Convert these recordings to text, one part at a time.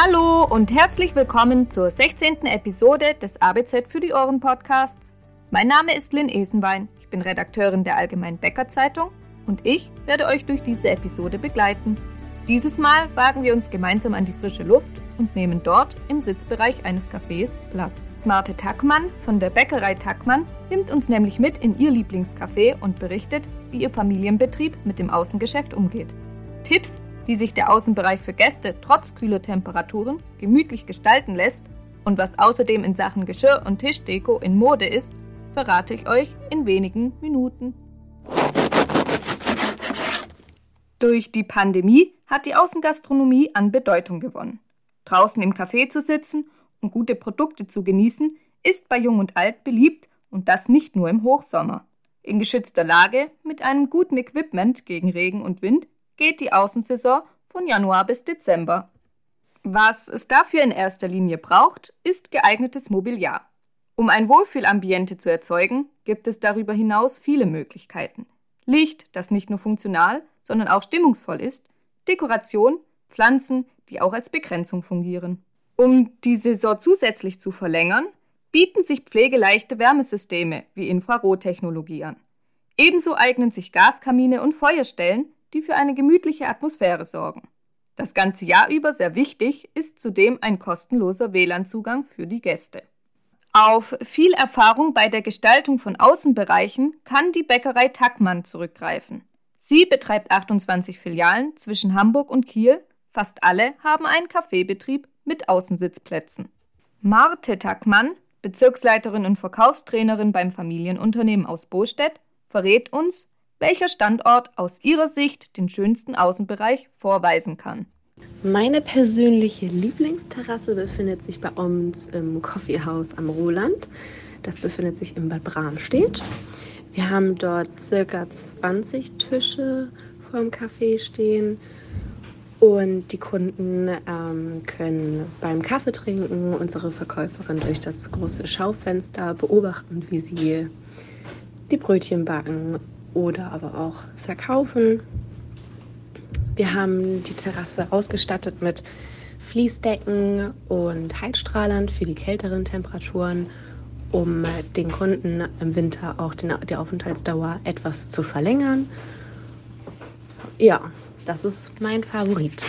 Hallo und herzlich willkommen zur 16. Episode des ABZ für die Ohren Podcasts. Mein Name ist Lynn Esenwein, ich bin Redakteurin der Allgemeinen Bäcker Zeitung und ich werde euch durch diese Episode begleiten. Dieses Mal wagen wir uns gemeinsam an die frische Luft und nehmen dort im Sitzbereich eines Cafés Platz. Marte Tackmann von der Bäckerei Tackmann nimmt uns nämlich mit in ihr Lieblingscafé und berichtet, wie ihr Familienbetrieb mit dem Außengeschäft umgeht. Tipps, wie sich der Außenbereich für Gäste trotz kühler Temperaturen gemütlich gestalten lässt und was außerdem in Sachen Geschirr und Tischdeko in Mode ist, verrate ich euch in wenigen Minuten. Durch die Pandemie hat die Außengastronomie an Bedeutung gewonnen. Draußen im Café zu sitzen und gute Produkte zu genießen, ist bei Jung und Alt beliebt und das nicht nur im Hochsommer. In geschützter Lage mit einem guten Equipment gegen Regen und Wind geht die Außensaison von Januar bis Dezember. Was es dafür in erster Linie braucht, ist geeignetes Mobiliar. Um ein Wohlfühlambiente zu erzeugen, gibt es darüber hinaus viele Möglichkeiten. Licht, das nicht nur funktional, sondern auch stimmungsvoll ist, Dekoration, Pflanzen, die auch als Begrenzung fungieren. Um die Saison zusätzlich zu verlängern, bieten sich pflegeleichte Wärmesysteme wie Infrarottechnologie an. Ebenso eignen sich Gaskamine und Feuerstellen, die für eine gemütliche Atmosphäre sorgen. Das ganze Jahr über sehr wichtig ist zudem ein kostenloser WLAN-Zugang für die Gäste. Auf viel Erfahrung bei der Gestaltung von Außenbereichen kann die Bäckerei Tackmann zurückgreifen. Sie betreibt 28 Filialen zwischen Hamburg und Kiel. Fast alle haben einen Kaffeebetrieb mit Außensitzplätzen. Marte Tackmann, Bezirksleiterin und Verkaufstrainerin beim Familienunternehmen aus Bostedt, verrät uns, welcher Standort aus Ihrer Sicht den schönsten Außenbereich vorweisen kann. Meine persönliche Lieblingsterrasse befindet sich bei uns im Coffeehouse am Roland. Das befindet sich in Bad Bramstedt. Wir haben dort circa 20 Tische vor dem Café stehen und die Kunden ähm, können beim Kaffee trinken unsere Verkäuferin durch das große Schaufenster beobachten, wie sie die Brötchen backen oder aber auch verkaufen. Wir haben die Terrasse ausgestattet mit Fließdecken und Heizstrahlern für die kälteren Temperaturen, um den Kunden im Winter auch den, die Aufenthaltsdauer etwas zu verlängern. Ja, das ist mein Favorit.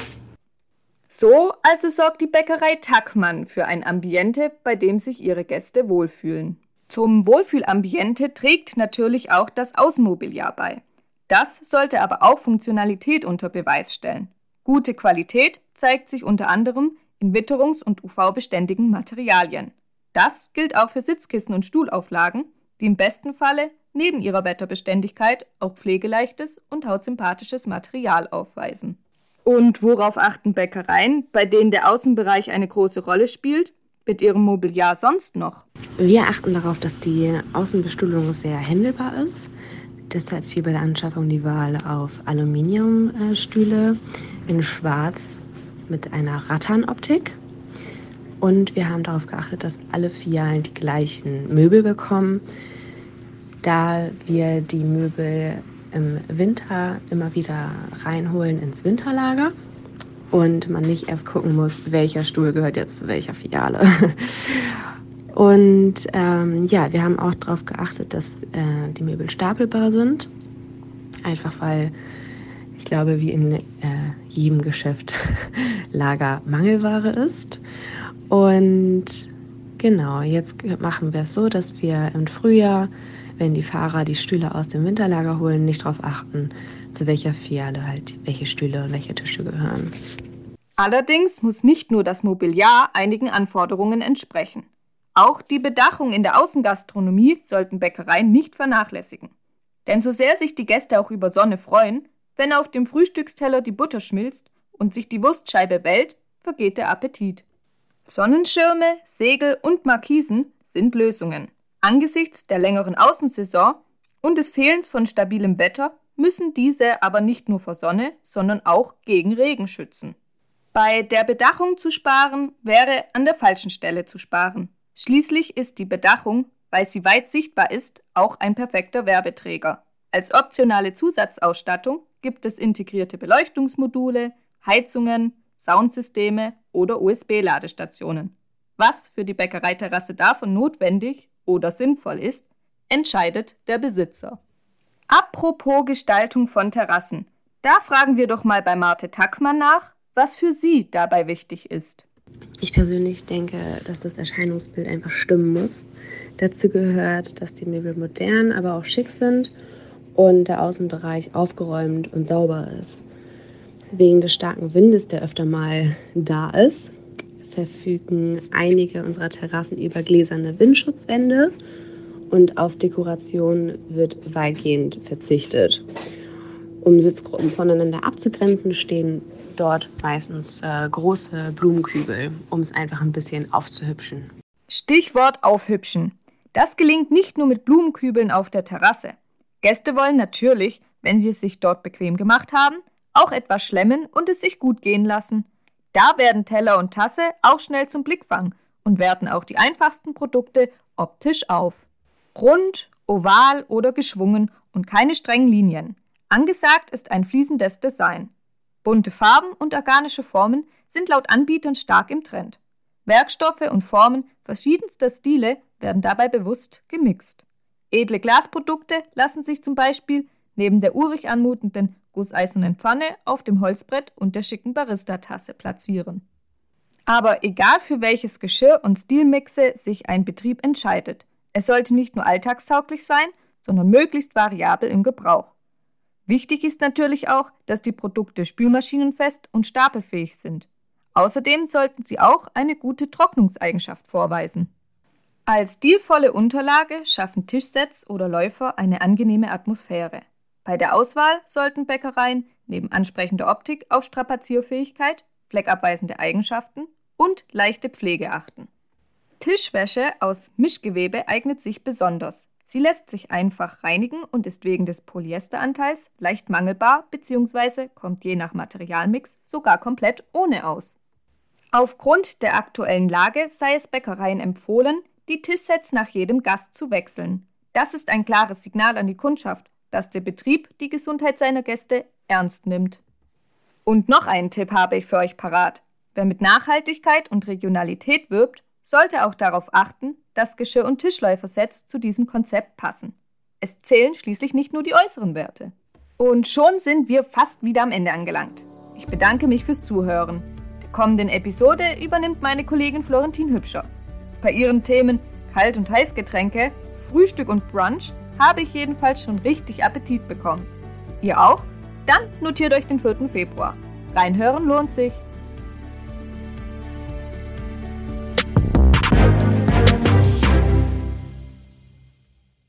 So also sorgt die Bäckerei Tackmann für ein Ambiente, bei dem sich ihre Gäste wohlfühlen. Zum Wohlfühlambiente trägt natürlich auch das Außenmobiliar bei. Das sollte aber auch Funktionalität unter Beweis stellen. Gute Qualität zeigt sich unter anderem in witterungs- und UV-beständigen Materialien. Das gilt auch für Sitzkissen und Stuhlauflagen, die im besten Falle neben ihrer Wetterbeständigkeit auch pflegeleichtes und hautsympathisches Material aufweisen. Und worauf achten Bäckereien, bei denen der Außenbereich eine große Rolle spielt? Mit Ihrem Mobiliar sonst noch? Wir achten darauf, dass die Außenbestuhlung sehr händelbar ist. Deshalb fiel bei der Anschaffung die Wahl auf Aluminiumstühle in Schwarz mit einer Ratternoptik. Und wir haben darauf geachtet, dass alle Filialen die gleichen Möbel bekommen, da wir die Möbel im Winter immer wieder reinholen ins Winterlager und man nicht erst gucken muss, welcher Stuhl gehört jetzt zu welcher Filiale. Und ähm, ja, wir haben auch darauf geachtet, dass äh, die Möbel stapelbar sind. Einfach weil ich glaube, wie in äh, jedem Geschäft Lager Mangelware ist. Und genau, jetzt machen wir es so, dass wir im Frühjahr, wenn die Fahrer die Stühle aus dem Winterlager holen, nicht darauf achten, zu welcher Filiale halt welche Stühle und welche Tische gehören. Allerdings muss nicht nur das Mobiliar einigen Anforderungen entsprechen. Auch die Bedachung in der Außengastronomie sollten Bäckereien nicht vernachlässigen. Denn so sehr sich die Gäste auch über Sonne freuen, wenn auf dem Frühstücksteller die Butter schmilzt und sich die Wurstscheibe wellt, vergeht der Appetit. Sonnenschirme, Segel und Markisen sind Lösungen. Angesichts der längeren Außensaison und des Fehlens von stabilem Wetter müssen diese aber nicht nur vor Sonne, sondern auch gegen Regen schützen. Bei der Bedachung zu sparen wäre an der falschen Stelle zu sparen. Schließlich ist die Bedachung, weil sie weit sichtbar ist, auch ein perfekter Werbeträger. Als optionale Zusatzausstattung gibt es integrierte Beleuchtungsmodule, Heizungen, Soundsysteme oder USB-Ladestationen. Was für die Bäckereiterrasse davon notwendig oder sinnvoll ist, entscheidet der Besitzer. Apropos Gestaltung von Terrassen. Da fragen wir doch mal bei Marte Tackmann nach, was für sie dabei wichtig ist. Ich persönlich denke, dass das Erscheinungsbild einfach stimmen muss. Dazu gehört, dass die Möbel modern, aber auch schick sind und der Außenbereich aufgeräumt und sauber ist. Wegen des starken Windes, der öfter mal da ist, verfügen einige unserer Terrassen über gläserne Windschutzwände und auf Dekoration wird weitgehend verzichtet. Um Sitzgruppen voneinander abzugrenzen, stehen dort meistens äh, große Blumenkübel, um es einfach ein bisschen aufzuhübschen. Stichwort aufhübschen. Das gelingt nicht nur mit Blumenkübeln auf der Terrasse. Gäste wollen natürlich, wenn sie es sich dort bequem gemacht haben, auch etwas schlemmen und es sich gut gehen lassen. Da werden Teller und Tasse auch schnell zum Blickfang und werten auch die einfachsten Produkte optisch auf. Rund, oval oder geschwungen und keine strengen Linien. Angesagt ist ein fließendes Design. Bunte Farben und organische Formen sind laut Anbietern stark im Trend. Werkstoffe und Formen verschiedenster Stile werden dabei bewusst gemixt. Edle Glasprodukte lassen sich zum Beispiel neben der urig anmutenden gusseisernen Pfanne auf dem Holzbrett und der schicken Barista-Tasse platzieren. Aber egal für welches Geschirr und Stilmixe sich ein Betrieb entscheidet, es sollte nicht nur alltagstauglich sein, sondern möglichst variabel im Gebrauch. Wichtig ist natürlich auch, dass die Produkte spülmaschinenfest und stapelfähig sind. Außerdem sollten sie auch eine gute Trocknungseigenschaft vorweisen. Als stilvolle Unterlage schaffen Tischsets oder Läufer eine angenehme Atmosphäre. Bei der Auswahl sollten Bäckereien neben ansprechender Optik auf Strapazierfähigkeit, fleckabweisende Eigenschaften und leichte Pflege achten. Tischwäsche aus Mischgewebe eignet sich besonders. Sie lässt sich einfach reinigen und ist wegen des Polyesteranteils leicht mangelbar bzw. kommt je nach Materialmix sogar komplett ohne aus. Aufgrund der aktuellen Lage sei es Bäckereien empfohlen, die Tischsets nach jedem Gast zu wechseln. Das ist ein klares Signal an die Kundschaft, dass der Betrieb die Gesundheit seiner Gäste ernst nimmt. Und noch einen Tipp habe ich für euch parat. Wer mit Nachhaltigkeit und Regionalität wirbt, sollte auch darauf achten, dass Geschirr- und Tischläufersets zu diesem Konzept passen. Es zählen schließlich nicht nur die äußeren Werte. Und schon sind wir fast wieder am Ende angelangt. Ich bedanke mich fürs Zuhören. Der kommenden Episode übernimmt meine Kollegin Florentin Hübscher. Bei ihren Themen Kalt- und Heißgetränke, Frühstück und Brunch habe ich jedenfalls schon richtig Appetit bekommen. Ihr auch? Dann notiert euch den 4. Februar. Reinhören lohnt sich.